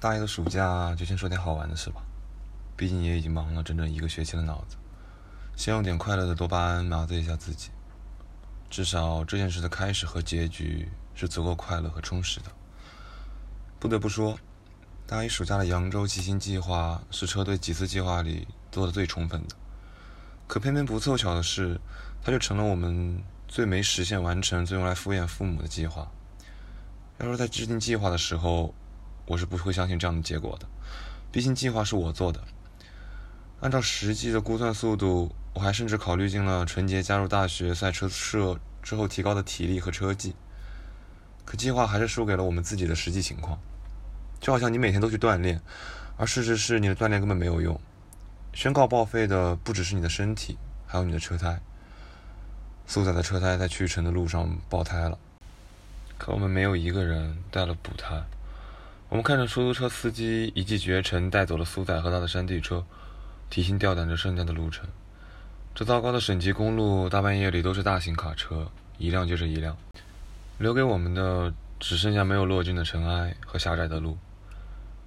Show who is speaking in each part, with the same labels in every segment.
Speaker 1: 大一的暑假就先说点好玩的事吧，毕竟也已经忙了整整一个学期的脑子，先用点快乐的多巴胺麻醉一下自己，至少这件事的开始和结局是足够快乐和充实的。不得不说，大一暑假的扬州骑行计划是车队几次计划里做的最充分的，可偏偏不凑巧的是，它就成了我们最没实现完成、最用来敷衍父母的计划。要是在制定计划的时候，我是不会相信这样的结果的。毕竟计划是我做的，按照实际的估算速度，我还甚至考虑进了纯洁加入大学赛车社之后提高的体力和车技。可计划还是输给了我们自己的实际情况。就好像你每天都去锻炼，而事实是你的锻炼根本没有用。宣告报废的不只是你的身体，还有你的车胎。苏仔的车胎在去程的路上爆胎了。可我们没有一个人带了补胎。我们看着出租车司机一骑绝尘带走了苏仔和他的山地车，提心吊胆着剩下的路程。这糟糕的省级公路，大半夜里都是大型卡车，一辆接着一辆，留给我们的只剩下没有落尽的尘埃和狭窄的路。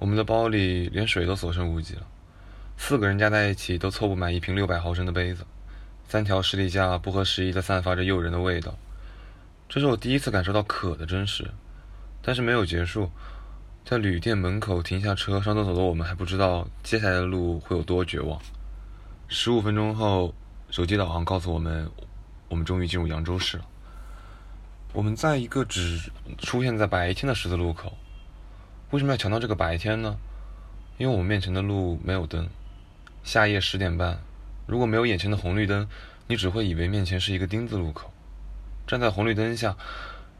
Speaker 1: 我们的包里连水都所剩无几了，四个人加在一起都凑不满一瓶六百毫升的杯子，三条十里架不合时宜地散发着诱人的味道。这是我第一次感受到渴的真实，但是没有结束。在旅店门口停下车上厕所的我们还不知道接下来的路会有多绝望。十五分钟后，手机导航告诉我们，我们终于进入扬州市了。我们在一个只出现在白天的十字路口。为什么要强调这个白天呢？因为我们面前的路没有灯。夏夜十点半，如果没有眼前的红绿灯，你只会以为面前是一个丁字路口。站在红绿灯下，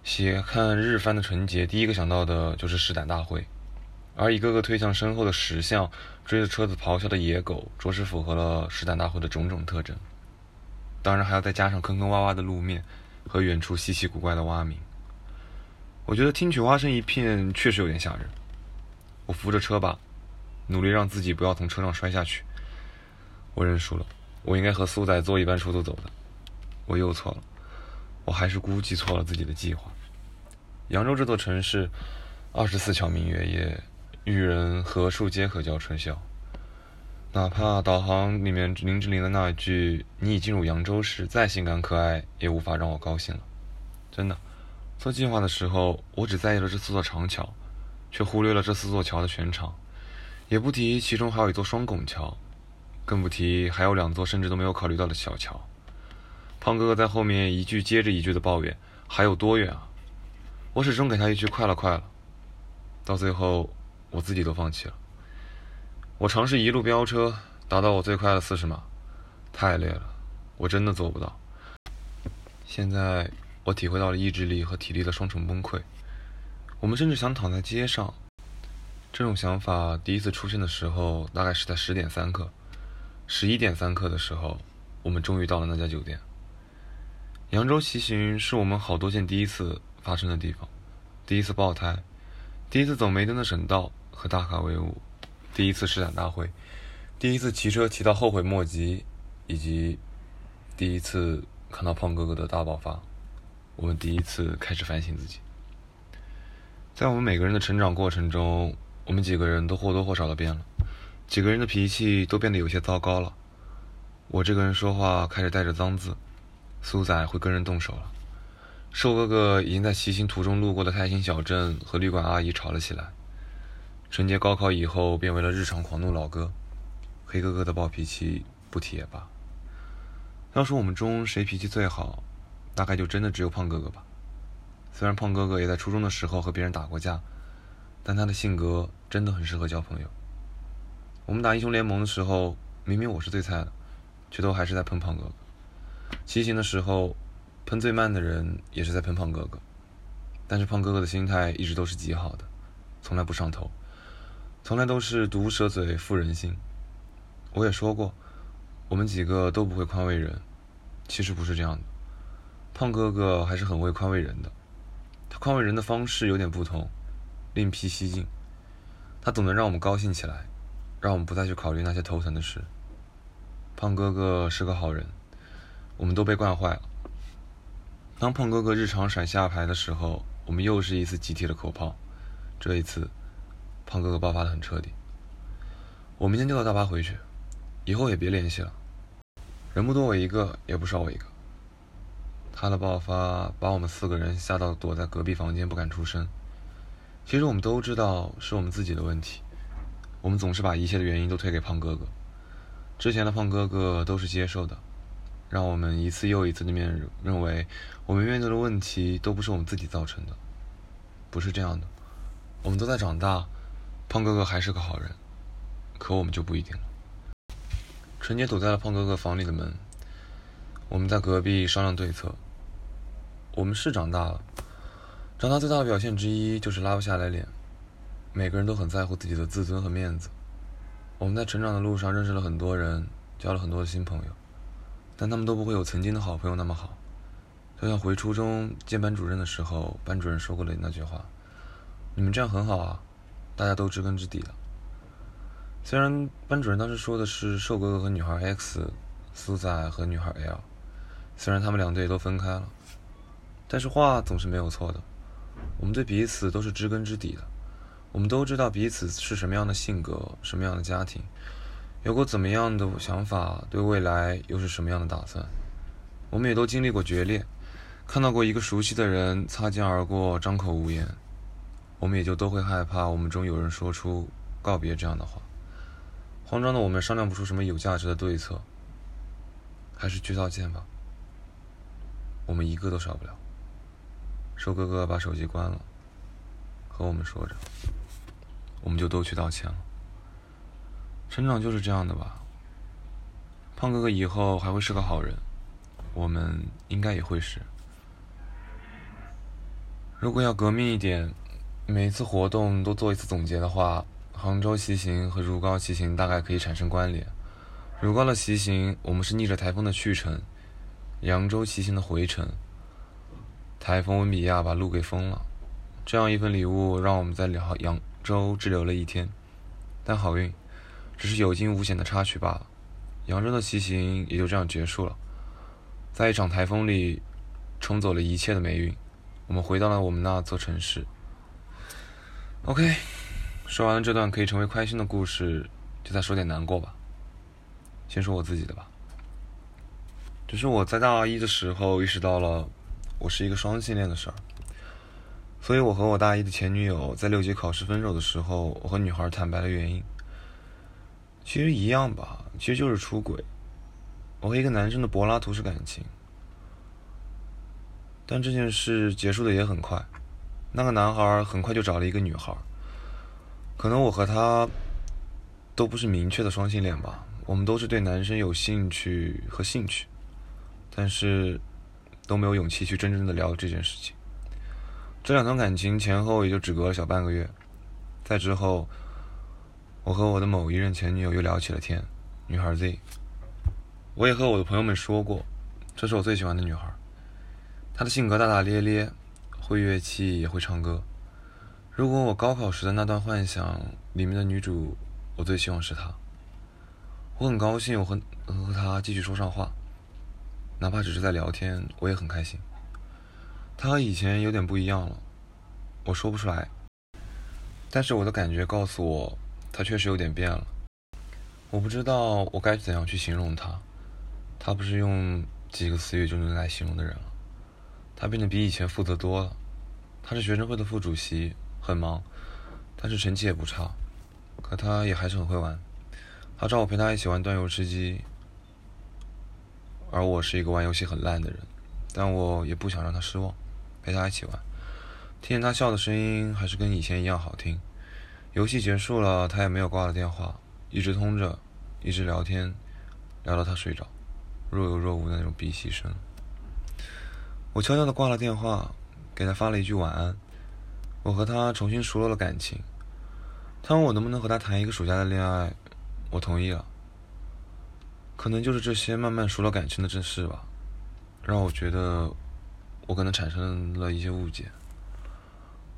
Speaker 1: 斜看日番的纯洁，第一个想到的就是试胆大会，而一个个推向身后的石像，追着车子咆哮的野狗，着实符合了试胆大会的种种特征。当然，还要再加上坑坑洼洼的路面和远处稀奇古怪的蛙鸣。我觉得听取蛙声一片，确实有点吓人。我扶着车把，努力让自己不要从车上摔下去。我认输了，我应该和苏仔坐一班出租走的，我又错了。我还是估计错了自己的计划。扬州这座城市，二十四桥明月夜，玉人何处皆可教春宵。哪怕导航里面林志玲的那一句“你已进入扬州市”再性感可爱，也无法让我高兴了。真的，做计划的时候，我只在意了这四座长桥，却忽略了这四座桥的全长，也不提其中还有一座双拱桥，更不提还有两座甚至都没有考虑到的小桥。胖哥哥在后面一句接着一句的抱怨：“还有多远啊？”我始终给他一句：“快了，快了。”到最后，我自己都放弃了。我尝试一路飙车，达到我最快的四十码，太累了，我真的做不到。现在我体会到了意志力和体力的双重崩溃。我们甚至想躺在街上。这种想法第一次出现的时候，大概是在十点三刻。十一点三刻的时候，我们终于到了那家酒店。扬州骑行是我们好多件第一次发生的地方：第一次爆胎，第一次走没灯的省道和大卡威武，第一次试胆大会，第一次骑车骑到后悔莫及，以及第一次看到胖哥哥的大爆发。我们第一次开始反省自己。在我们每个人的成长过程中，我们几个人都或多或少的变了，几个人的脾气都变得有些糟糕了。我这个人说话开始带着脏字。苏仔会跟人动手了，瘦哥哥已经在骑行途中路过的泰兴小镇和旅馆阿姨吵了起来。春节高考以后变为了日常狂怒老哥，黑哥哥的暴脾气不提也罢。要说我们中谁脾气最好，大概就真的只有胖哥哥吧。虽然胖哥哥也在初中的时候和别人打过架，但他的性格真的很适合交朋友。我们打英雄联盟的时候，明明我是最菜的，却都还是在喷胖哥哥。骑行的时候，喷最慢的人也是在喷胖哥哥，但是胖哥哥的心态一直都是极好的，从来不上头，从来都是毒蛇嘴妇人心。我也说过，我们几个都不会宽慰人，其实不是这样的，胖哥哥还是很会宽慰人的，他宽慰人的方式有点不同，另辟蹊径，他总能让我们高兴起来，让我们不再去考虑那些头疼的事。胖哥哥是个好人。我们都被惯坏了。当胖哥哥日常甩下牌的时候，我们又是一次集体的口炮。这一次，胖哥哥爆发的很彻底。我明天就到大巴回去，以后也别联系了。人不多我一个，也不少我一个。他的爆发把我们四个人吓到躲在隔壁房间不敢出声。其实我们都知道是我们自己的问题，我们总是把一切的原因都推给胖哥哥。之前的胖哥哥都是接受的，让我们一次又一次的面认为我们面对的问题都不是我们自己造成的，不是这样的。我们都在长大，胖哥哥还是个好人，可我们就不一定了。春节堵在了胖哥哥房里的门，我们在隔壁商量对策。我们是长大了，长大最大的表现之一就是拉不下来脸，每个人都很在乎自己的自尊和面子。我们在成长的路上认识了很多人，交了很多的新朋友，但他们都不会有曾经的好朋友那么好。就像回初中见班主任的时候，班主任说过的那句话：“你们这样很好啊，大家都知根知底的。”虽然班主任当时说的是瘦哥哥和女孩 X，苏仔和女孩 L，虽然他们两队都分开了。但是话总是没有错的，我们对彼此都是知根知底的，我们都知道彼此是什么样的性格，什么样的家庭，有过怎么样的想法，对未来又是什么样的打算。我们也都经历过决裂，看到过一个熟悉的人擦肩而过，张口无言，我们也就都会害怕，我们中有人说出告别这样的话。慌张的我们商量不出什么有价值的对策，还是去道歉吧，我们一个都少不了。瘦哥哥把手机关了，和我们说着，我们就都去道歉了。成长就是这样的吧。胖哥哥以后还会是个好人，我们应该也会是。如果要革命一点，每次活动都做一次总结的话，杭州骑行和如皋骑行大概可以产生关联。如皋的骑行，我们是逆着台风的去程；扬州骑行的回程。台风温比亚把路给封了，这样一份礼物让我们在扬扬州滞留了一天，但好运，只是有惊无险的插曲罢了。扬州的骑行也就这样结束了，在一场台风里冲走了一切的霉运，我们回到了我们那座城市。OK，说完了这段可以成为开心的故事，就再说点难过吧。先说我自己的吧，只是我在大一的时候意识到了。我是一个双性恋的事儿，所以我和我大一的前女友在六级考试分手的时候，我和女孩坦白了原因。其实一样吧，其实就是出轨。我和一个男生的柏拉图式感情，但这件事结束的也很快。那个男孩很快就找了一个女孩。可能我和他都不是明确的双性恋吧，我们都是对男生有兴趣和兴趣，但是。都没有勇气去真正的聊这件事情。这两段感情前后也就只隔了小半个月，再之后，我和我的某一任前女友又聊起了天。女孩 Z，我也和我的朋友们说过，这是我最喜欢的女孩。她的性格大大咧咧，会乐器也会唱歌。如果我高考时的那段幻想里面的女主，我最希望是她。我很高兴，我和和她继续说上话。哪怕只是在聊天，我也很开心。他和以前有点不一样了，我说不出来，但是我的感觉告诉我，他确实有点变了。我不知道我该怎样去形容他，他不是用几个词语就能来形容的人了。他变得比以前负责多了。他是学生会的副主席，很忙，但是成绩也不差。可他也还是很会玩。他找我陪他一起玩端游吃鸡。而我是一个玩游戏很烂的人，但我也不想让他失望，陪他一起玩。听见他笑的声音还是跟以前一样好听。游戏结束了，他也没有挂了电话，一直通着，一直聊天，聊到他睡着，若有若无的那种鼻息声。我悄悄的挂了电话，给他发了一句晚安。我和他重新熟络了感情。他问我能不能和他谈一个暑假的恋爱，我同意了。可能就是这些慢慢熟了感情的这事吧，让我觉得我可能产生了一些误解。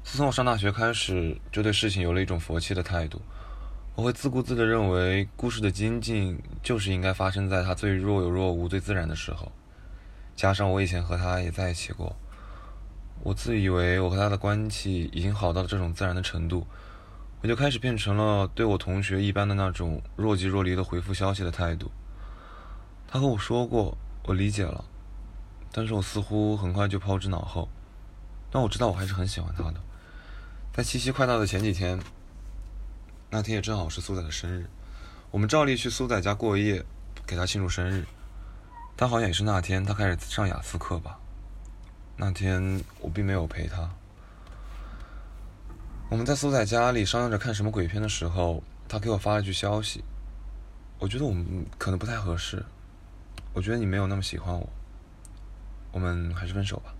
Speaker 1: 自从我上大学开始，就对事情有了一种佛系的态度。我会自顾自的认为，故事的精进就是应该发生在他最若有若无、最自然的时候。加上我以前和他也在一起过，我自以为我和他的关系已经好到了这种自然的程度，我就开始变成了对我同学一般的那种若即若离的回复消息的态度。他和我说过，我理解了，但是我似乎很快就抛之脑后。但我知道我还是很喜欢他的。在七夕快到的前几天，那天也正好是苏仔的生日，我们照例去苏仔家过夜，给他庆祝生日。但好像也是那天他开始上雅思课吧。那天我并没有陪他。我们在苏仔家里商量着看什么鬼片的时候，他给我发了句消息。我觉得我们可能不太合适。我觉得你没有那么喜欢我。我们还是分手吧。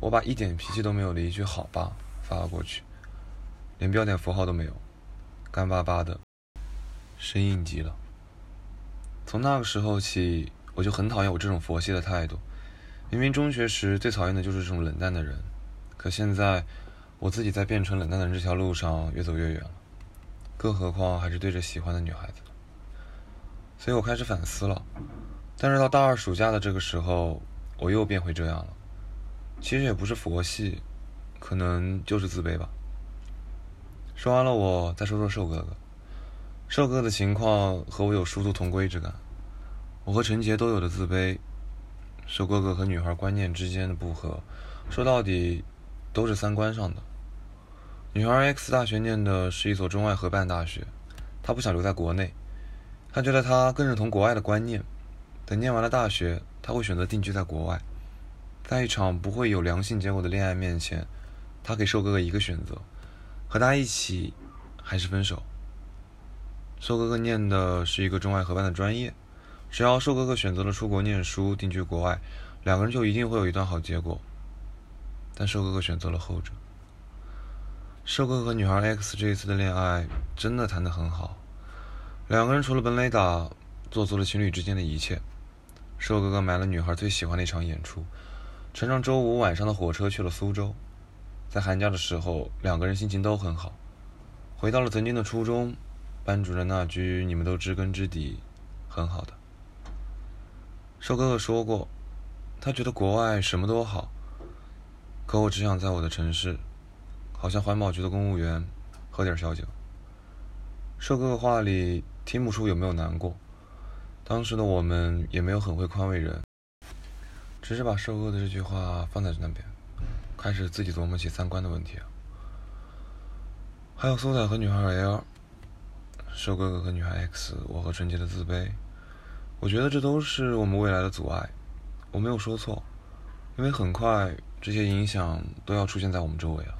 Speaker 1: 我把一点脾气都没有的一句“好吧”发了过去，连标点符号都没有，干巴巴的，生硬极了。从那个时候起，我就很讨厌我这种佛系的态度。明明中学时最讨厌的就是这种冷淡的人，可现在。我自己在变成冷淡的人这条路上越走越远了，更何况还是对着喜欢的女孩子。所以我开始反思了。但是到大二暑假的这个时候，我又变回这样了。其实也不是佛系，可能就是自卑吧。说完了，我再说说瘦哥哥。瘦哥的情况和我有殊途同归之感。我和陈杰都有的自卑，瘦哥哥和女孩观念之间的不合，说到底都是三观上的。女孩 X 大学念的是一所中外合办大学，她不想留在国内，她觉得她更认同国外的观念。等念完了大学，她会选择定居在国外。在一场不会有良性结果的恋爱面前，她给瘦哥哥一个选择：和他一起，还是分手。瘦哥哥念的是一个中外合办的专业，只要瘦哥哥选择了出国念书、定居国外，两个人就一定会有一段好结果。但瘦哥哥选择了后者。瘦哥哥和女孩 X 这一次的恋爱真的谈得很好，两个人除了本垒打，做足了情侣之间的一切。瘦哥哥买了女孩最喜欢的一场演出，乘上周五晚上的火车去了苏州。在寒假的时候，两个人心情都很好，回到了曾经的初中。班主任那句“你们都知根知底”，很好的。瘦哥哥说过，他觉得国外什么都好，可我只想在我的城市。好像环保局的公务员，喝点小酒。瘦哥哥话里听不出有没有难过，当时的我们也没有很会宽慰人，只是把瘦哥的这句话放在那边，开始自己琢磨起三观的问题。还有苏仔和女孩 L，瘦哥哥和女孩 X，我和纯洁的自卑，我觉得这都是我们未来的阻碍。我没有说错，因为很快这些影响都要出现在我们周围了。